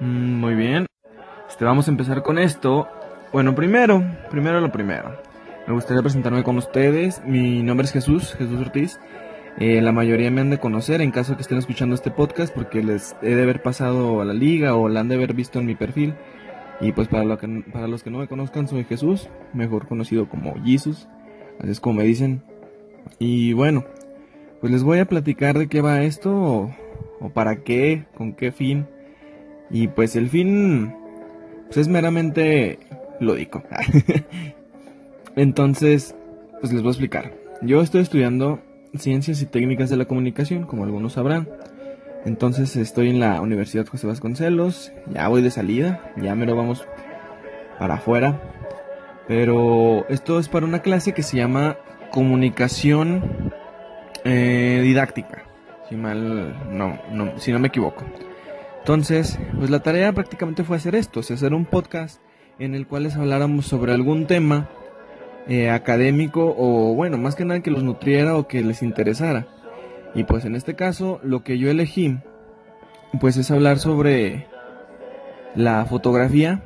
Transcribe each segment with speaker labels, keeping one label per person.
Speaker 1: Mm, muy bien. Este, vamos a empezar con esto. Bueno, primero, primero lo primero. Me gustaría presentarme con ustedes. Mi nombre es Jesús, Jesús Ortiz. Eh, la mayoría me han de conocer en caso que estén escuchando este podcast porque les he de haber pasado a la liga o la han de haber visto en mi perfil. Y pues para, para los que no me conozcan soy Jesús, mejor conocido como Jesus, así es como me dicen. Y bueno, pues les voy a platicar de qué va esto o, para qué, con qué fin. Y pues el fin pues es meramente lúdico. Entonces, pues les voy a explicar. Yo estoy estudiando Ciencias y Técnicas de la Comunicación, como algunos sabrán. Entonces estoy en la Universidad José Vasconcelos, ya voy de salida, ya me lo vamos para afuera. Pero esto es para una clase que se llama Comunicación eh, Didáctica, si mal, no, no, si no me equivoco. Entonces, pues la tarea prácticamente fue hacer esto, hacer un podcast en el cual les habláramos sobre algún tema eh, académico o bueno, más que nada que los nutriera o que les interesara. Y pues en este caso lo que yo elegí pues es hablar sobre la fotografía,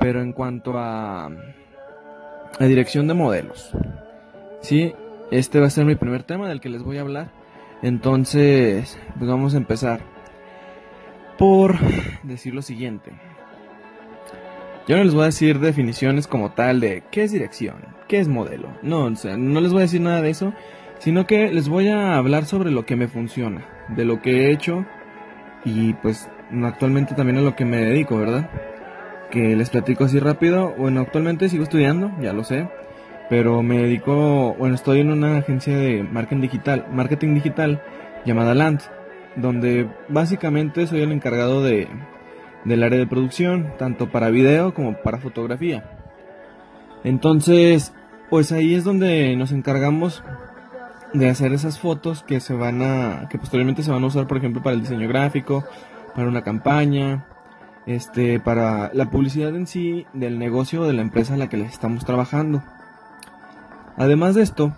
Speaker 1: pero en cuanto a la dirección de modelos. Sí, este va a ser mi primer tema del que les voy a hablar. Entonces, pues vamos a empezar por decir lo siguiente. Yo no les voy a decir definiciones como tal de qué es dirección, qué es modelo. No, no les voy a decir nada de eso, sino que les voy a hablar sobre lo que me funciona, de lo que he hecho y pues actualmente también a lo que me dedico, ¿verdad? Que les platico así rápido. Bueno, actualmente sigo estudiando, ya lo sé, pero me dedico, bueno, estoy en una agencia de marketing digital, marketing digital llamada Land, donde básicamente soy el encargado de del área de producción, tanto para video como para fotografía. Entonces, pues ahí es donde nos encargamos de hacer esas fotos que se van a que posteriormente se van a usar, por ejemplo, para el diseño gráfico, para una campaña, este, para la publicidad en sí del negocio o de la empresa a la que les estamos trabajando. Además de esto,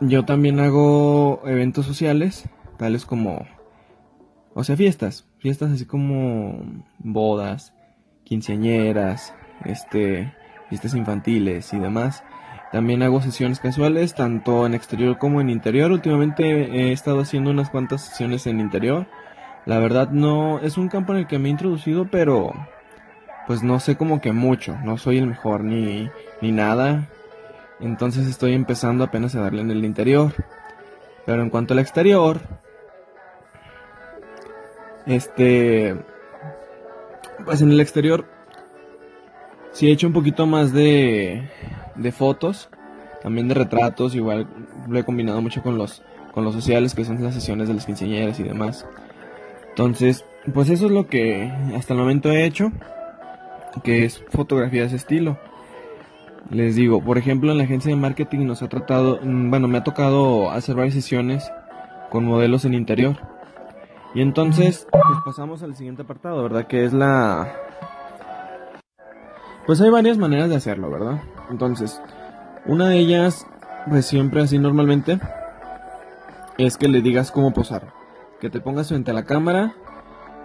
Speaker 1: yo también hago eventos sociales, tales como o sea, fiestas, fiestas así como bodas, quinceañeras, este, fiestas infantiles y demás. También hago sesiones casuales, tanto en exterior como en interior. Últimamente he estado haciendo unas cuantas sesiones en interior. La verdad no es un campo en el que me he introducido, pero pues no sé como que mucho. No soy el mejor ni, ni nada. Entonces estoy empezando apenas a darle en el interior. Pero en cuanto al exterior, este, pues en el exterior sí he hecho un poquito más de, de fotos, también de retratos, igual lo he combinado mucho con los, con los sociales que son las sesiones de las quinceañeras y demás. Entonces, pues eso es lo que hasta el momento he hecho, que es fotografía de ese estilo. Les digo, por ejemplo, en la agencia de marketing nos ha tratado, mm, bueno, me ha tocado hacer varias sesiones con modelos en interior. Y entonces, pues pasamos al siguiente apartado, ¿verdad? Que es la... Pues hay varias maneras de hacerlo, ¿verdad? Entonces, una de ellas, pues siempre así normalmente, es que le digas cómo posar. Que te pongas frente a la cámara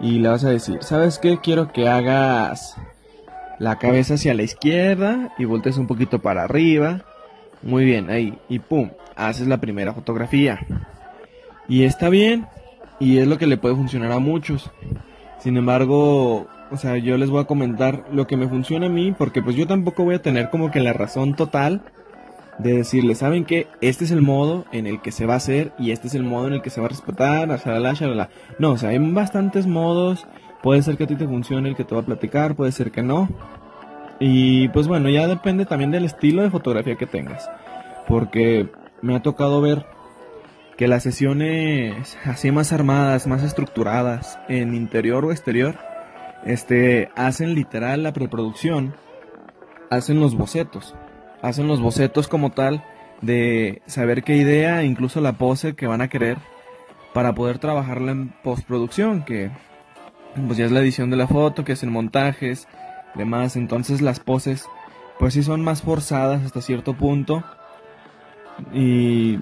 Speaker 1: y le vas a decir, ¿sabes qué? Quiero que hagas la cabeza hacia la izquierda y voltees un poquito para arriba. Muy bien, ahí. Y pum, haces la primera fotografía. Y está bien, y es lo que le puede funcionar a muchos. Sin embargo, o sea, yo les voy a comentar lo que me funciona a mí, porque pues yo tampoco voy a tener como que la razón total de decirles, ¿saben qué? Este es el modo en el que se va a hacer y este es el modo en el que se va a respetar, shalala, shalala. No, o sea, hay bastantes modos. Puede ser que a ti te funcione el que te va a platicar, puede ser que no. Y pues bueno, ya depende también del estilo de fotografía que tengas. Porque me ha tocado ver que las sesiones así más armadas, más estructuradas, en interior o exterior, este, hacen literal la preproducción, hacen los bocetos, hacen los bocetos como tal de saber qué idea, incluso la pose que van a querer para poder trabajarla en postproducción, que pues ya es la edición de la foto, que hacen montajes, demás, entonces las poses pues sí son más forzadas hasta cierto punto y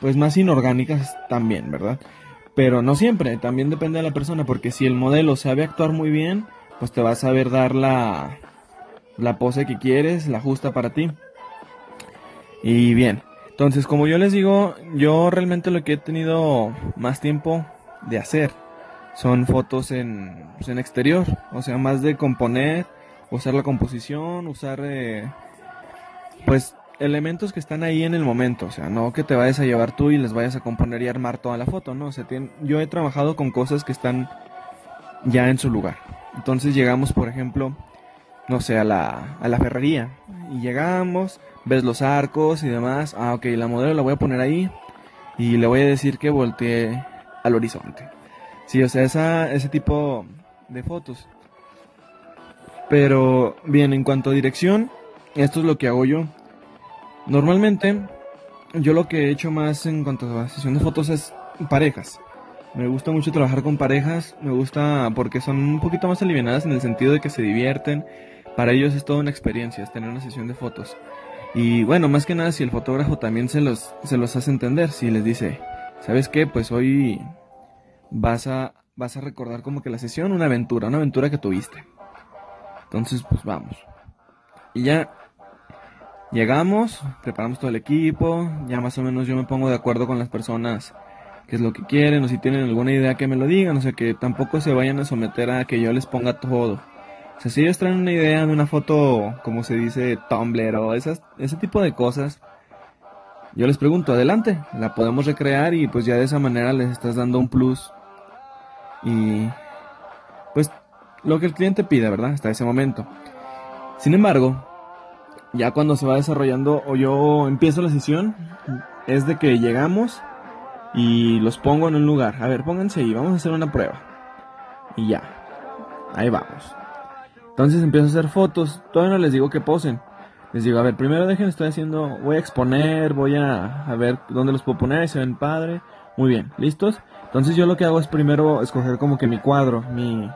Speaker 1: pues más inorgánicas también, ¿verdad? Pero no siempre, también depende de la persona, porque si el modelo sabe actuar muy bien, pues te va a saber dar la, la pose que quieres, la justa para ti. Y bien, entonces como yo les digo, yo realmente lo que he tenido más tiempo de hacer son fotos en, pues, en exterior, o sea, más de componer, usar la composición, usar eh, pues elementos que están ahí en el momento, o sea, no que te vayas a llevar tú y les vayas a componer y armar toda la foto, no, o sea, yo he trabajado con cosas que están ya en su lugar. Entonces llegamos, por ejemplo, no sé, a la, a la ferrería y llegamos, ves los arcos y demás, ah, ok, la modelo la voy a poner ahí y le voy a decir que voltee al horizonte. Sí, o sea, esa, ese tipo de fotos. Pero bien, en cuanto a dirección, esto es lo que hago yo. Normalmente, yo lo que he hecho más en cuanto a sesión de fotos es parejas. Me gusta mucho trabajar con parejas, me gusta porque son un poquito más alivianadas en el sentido de que se divierten. Para ellos es toda una experiencia, es tener una sesión de fotos. Y bueno, más que nada si el fotógrafo también se los, se los hace entender, si les dice, ¿sabes qué? Pues hoy vas a, vas a recordar como que la sesión, una aventura, una aventura que tuviste. Entonces, pues vamos. Y ya llegamos, preparamos todo el equipo, ya más o menos yo me pongo de acuerdo con las personas qué es lo que quieren o si tienen alguna idea que me lo digan, o sea que tampoco se vayan a someter a que yo les ponga todo. O sea, si ellos traen una idea de una foto, como se dice, Tumblr o esas, ese tipo de cosas, yo les pregunto, adelante, la podemos recrear y pues ya de esa manera les estás dando un plus. Y pues lo que el cliente pida, ¿verdad? Hasta ese momento. Sin embargo, ya cuando se va desarrollando o yo empiezo la sesión, es de que llegamos y los pongo en un lugar. A ver, pónganse ahí, vamos a hacer una prueba. Y ya, ahí vamos. Entonces empiezo a hacer fotos, todavía no les digo que posen. Les digo, a ver, primero dejen, estoy haciendo, voy a exponer, voy a, a ver dónde los puedo poner, se ven padre. Muy bien, ¿listos? Entonces yo lo que hago es primero escoger como que mi cuadro, mi,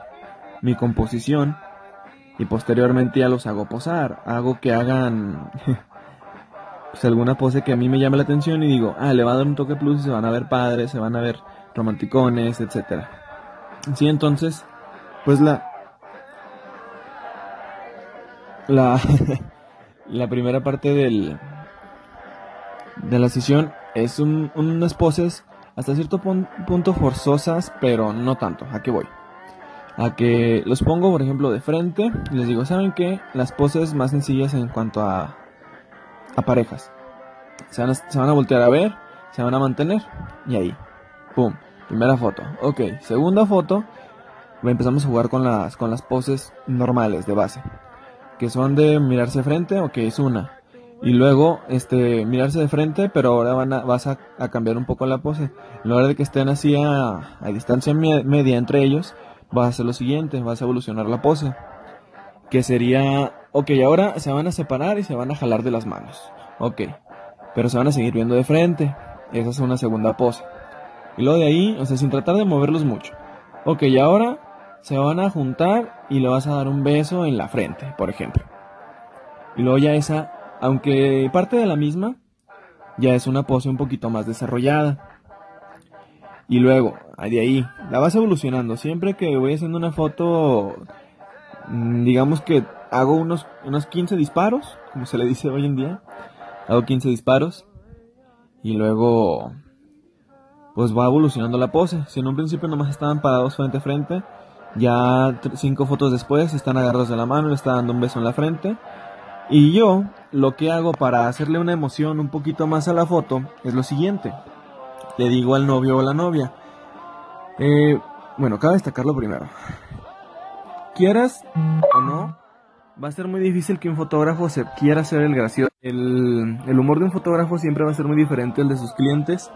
Speaker 1: mi composición. Y posteriormente ya los hago posar. Hago que hagan pues alguna pose que a mí me llame la atención y digo, ah, le va a dar un toque plus y se van a ver padres, se van a ver romanticones, etcétera. Sí, entonces, pues la la la primera parte del de la sesión es un, unas poses hasta cierto punto forzosas, pero no tanto. ¿A qué voy? A que los pongo, por ejemplo, de frente y les digo, ¿saben qué? Las poses más sencillas en cuanto a a parejas. Se van a, se van a voltear a ver, se van a mantener y ahí. Pum. Primera foto. Ok. Segunda foto. Empezamos a jugar con las, con las poses normales de base. Que son de mirarse frente. Ok, es una. Y luego, este, mirarse de frente, pero ahora van a, vas a, cambiar un poco la pose. En lugar de que estén así a, a distancia media entre ellos, vas a hacer lo siguiente, vas a evolucionar la pose. Que sería Ok, ahora se van a separar y se van a jalar de las manos. Ok, pero se van a seguir viendo de frente. Esa es una segunda pose. Y luego de ahí, o sea, sin tratar de moverlos mucho. Ok, ahora se van a juntar y le vas a dar un beso en la frente, por ejemplo. Y luego ya esa, aunque parte de la misma, ya es una pose un poquito más desarrollada. Y luego, de ahí, la vas evolucionando. Siempre que voy haciendo una foto, mm, digamos que hago unos, unos 15 disparos, como se le dice hoy en día. Hago 15 disparos y luego pues va evolucionando la pose. Si en un principio nomás estaban parados frente a frente, ya cinco fotos después están agarrados de la mano, le está dando un beso en la frente. Y yo lo que hago para hacerle una emoción un poquito más a la foto es lo siguiente. Le digo al novio o la novia. Eh, bueno, cabe destacarlo primero. Quieras o no, va a ser muy difícil que un fotógrafo se quiera hacer el gracioso. El, humor de un fotógrafo siempre va a ser muy diferente al de sus clientes.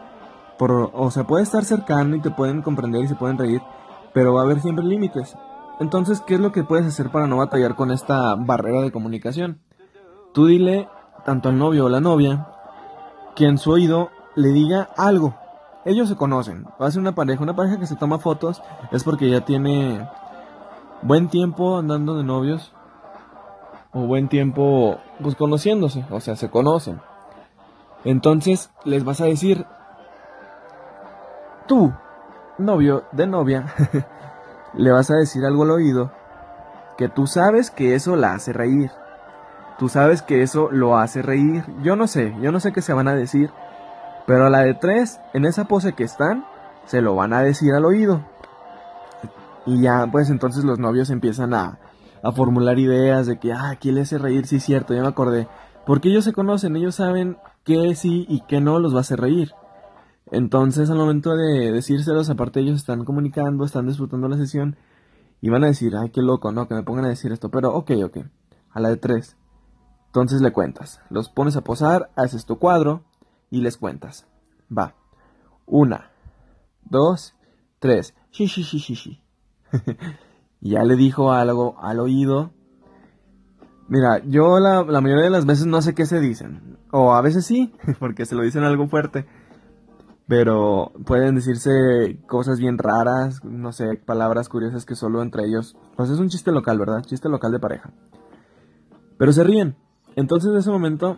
Speaker 1: Por, o sea, puede estar cercano y te pueden comprender y se pueden reír, pero va a haber siempre límites. Entonces, ¿qué es lo que puedes hacer para no batallar con esta barrera de comunicación? Tú dile, tanto al novio o la novia, que en su oído le diga algo. Ellos se conocen. Va a ser una pareja. Una pareja que se toma fotos es porque ya tiene buen tiempo andando de novios o buen tiempo pues conociéndose, o sea, se conocen. Entonces les vas a decir, tú, novio, de novia, le vas a decir algo al oído que tú sabes que eso la hace reír. Tú sabes que eso lo hace reír. Yo no sé, yo no sé qué se van a decir. Pero a la de tres, en esa pose que están, se lo van a decir al oído. Y ya, pues entonces los novios empiezan a, a formular ideas de que, ah, ¿quién le hace reír? Sí, cierto, ya me acordé. Porque ellos se conocen, ellos saben qué sí y qué no los va a hacer reír. Entonces, al momento de decírselos, aparte ellos están comunicando, están disfrutando la sesión y van a decir, ay, qué loco, ¿no? Que me pongan a decir esto. Pero, ok, ok. A la de tres. Entonces le cuentas. Los pones a posar, haces tu cuadro y les cuentas. Va. Una, dos, tres. Shi, shi, shi, shi, shi. ya le dijo algo al oído. Mira, yo la, la mayoría de las veces no sé qué se dicen. O a veces sí, porque se lo dicen algo fuerte. Pero pueden decirse cosas bien raras, no sé, palabras curiosas que solo entre ellos. Pues es un chiste local, ¿verdad? Chiste local de pareja. Pero se ríen. Entonces en ese momento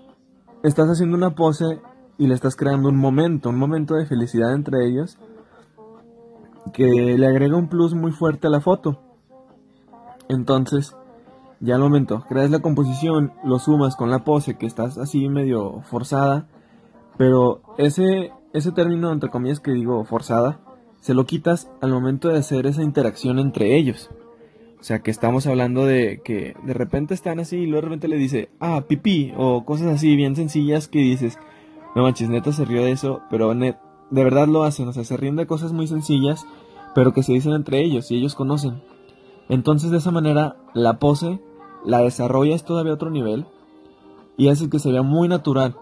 Speaker 1: estás haciendo una pose y le estás creando un momento, un momento de felicidad entre ellos que le agrega un plus muy fuerte a la foto. Entonces, ya al momento, creas la composición, lo sumas con la pose que estás así medio forzada, pero ese ese término, entre comillas, que digo forzada, se lo quitas al momento de hacer esa interacción entre ellos. O sea, que estamos hablando de que de repente están así y luego de repente le dice, ah, pipí, o cosas así bien sencillas que dices, no manches, neta se rió de eso, pero de verdad lo hacen, o sea, se ríen de cosas muy sencillas, pero que se dicen entre ellos y ellos conocen. Entonces, de esa manera, la pose la desarrollas todavía a otro nivel y hace que se vea muy natural.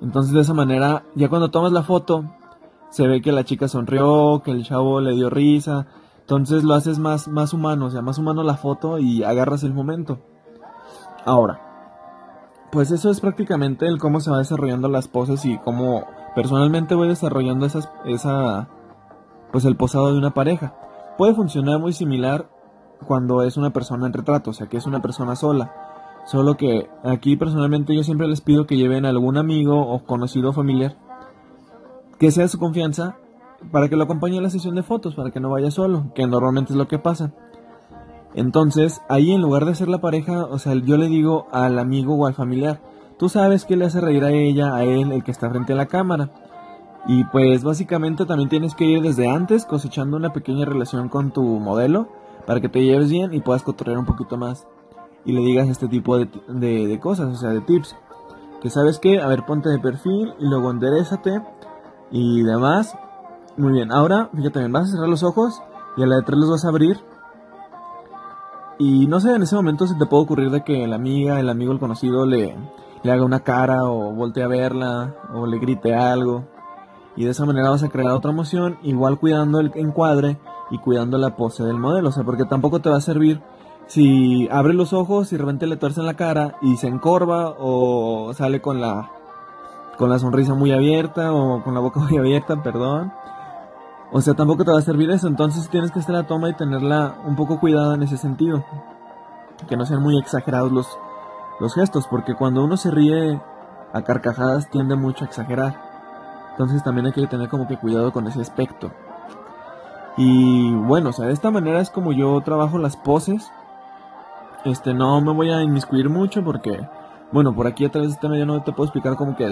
Speaker 1: Entonces de esa manera, ya cuando tomas la foto, se ve que la chica sonrió, que el chavo le dio risa. Entonces lo haces más, más humano, o sea, más humano la foto y agarras el momento. Ahora, pues eso es prácticamente el cómo se va desarrollando las poses y cómo personalmente voy desarrollando esas, esa, pues el posado de una pareja. Puede funcionar muy similar cuando es una persona en retrato, o sea, que es una persona sola. Solo que aquí personalmente yo siempre les pido que lleven a algún amigo o conocido familiar que sea de su confianza para que lo acompañe a la sesión de fotos, para que no vaya solo, que normalmente es lo que pasa. Entonces, ahí en lugar de ser la pareja, o sea, yo le digo al amigo o al familiar, tú sabes que le hace reír a ella, a él, el que está frente a la cámara. Y pues básicamente también tienes que ir desde antes cosechando una pequeña relación con tu modelo para que te lleves bien y puedas cotorrear un poquito más y le digas este tipo de, de, cosas, o sea, de tips. Que sabes que, a ver, ponte de perfil y luego enderezate y demás. Muy bien, ahora, fíjate bien, vas a cerrar los ojos y a la de tres los vas a abrir. Y no sé, en ese momento se te puede ocurrir de que la amiga, el amigo, el conocido le, le haga una cara o voltee a verla o le grite algo. Y de esa manera vas a crear otra emoción, igual cuidando el encuadre y cuidando la pose del modelo. O sea, porque tampoco te va a servir si abre los ojos y de repente le tuerce en la cara y se encorva o sale con la con la sonrisa muy abierta o con la boca muy abierta, perdón. O sea, tampoco te va a servir eso, entonces tienes que estar a toma y tenerla un poco cuidada en ese sentido. Que no sean muy exagerados los, los gestos, porque cuando uno se ríe a carcajadas tiende mucho a exagerar. Entonces también hay que tener como que cuidado con ese aspecto. Y bueno, o sea, de esta manera es como yo trabajo las poses este, no me voy a inmiscuir mucho porque, bueno, por aquí a través de este medio no te puedo explicar como que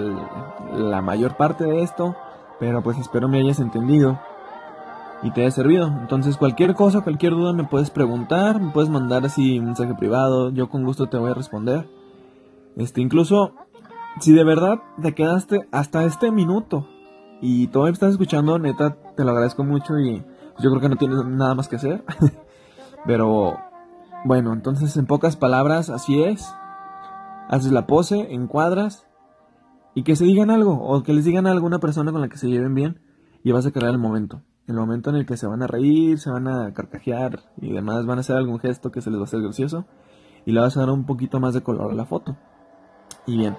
Speaker 1: la mayor parte de esto, pero pues espero me hayas entendido y te haya servido. Entonces, cualquier cosa, cualquier duda me puedes preguntar, me puedes mandar así un mensaje privado, yo con gusto te voy a responder. Este, incluso, si de verdad te quedaste hasta este minuto y todavía estás escuchando, neta, te lo agradezco mucho y yo creo que no tienes nada más que hacer. Pero bueno, entonces en pocas palabras, así es. Haces la pose, encuadras y que se digan algo o que les digan a alguna persona con la que se lleven bien y vas a crear el momento. El momento en el que se van a reír, se van a carcajear y demás, van a hacer algún gesto que se les va a hacer gracioso y le vas a dar un poquito más de color a la foto. Y bien.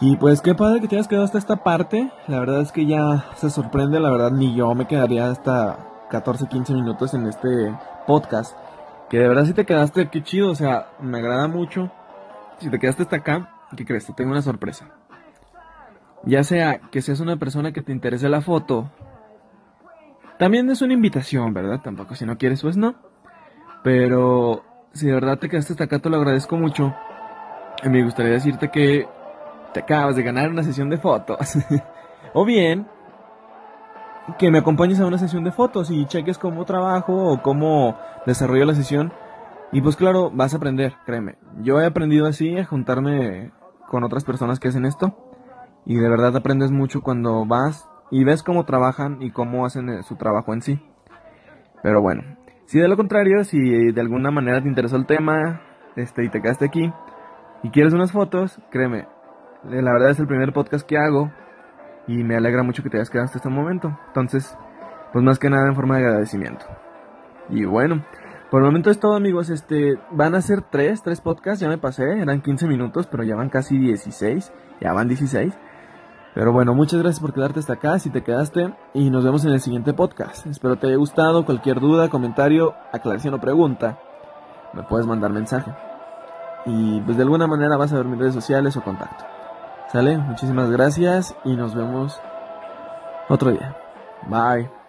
Speaker 1: Y pues qué padre que te hayas quedado hasta esta parte. La verdad es que ya se sorprende, la verdad ni yo me quedaría hasta 14, 15 minutos en este podcast. Que de verdad si te quedaste, qué chido, o sea, me agrada mucho. Si te quedaste hasta acá, ¿qué crees? Te tengo una sorpresa. Ya sea que seas una persona que te interese la foto, También es una invitación, ¿verdad? Tampoco si no quieres, pues no. Pero si de verdad te quedaste hasta acá, lo agradezco mucho. Y me gustaría decirte que te acabas de ganar una sesión de fotos. o bien, que me acompañes a una sesión de fotos y cheques cómo trabajo o cómo desarrollo la sesión. Y pues claro, vas a aprender, créeme. Yo he aprendido así a juntarme con otras personas que hacen esto. Y de verdad aprendes mucho cuando vas y ves cómo trabajan y cómo hacen eh, su trabajo en sí. Pero bueno, si de lo contrario, si de alguna manera te interesó el tema este, y te quedaste aquí y quieres unas fotos, créeme, eh, la verdad es el primer podcast que hago y me alegra mucho que te hayas quedado hasta este momento. Entonces, pues más que nada en forma de agradecimiento. Y bueno, por el momento es todo amigos, este, van a ser tres, tres podcasts, ya me pasé, eran 15 minutos, pero ya van casi 16, ya van 16. Pero bueno, muchas gracias por quedarte hasta acá, si te quedaste, y nos vemos en el siguiente podcast. Espero te haya gustado, cualquier duda, comentario, aclaración o pregunta, me puedes mandar mensaje. Y pues de alguna manera vas a ver mis redes sociales o contacto. ¿Sale? Muchísimas gracias y nos vemos otro día. Bye.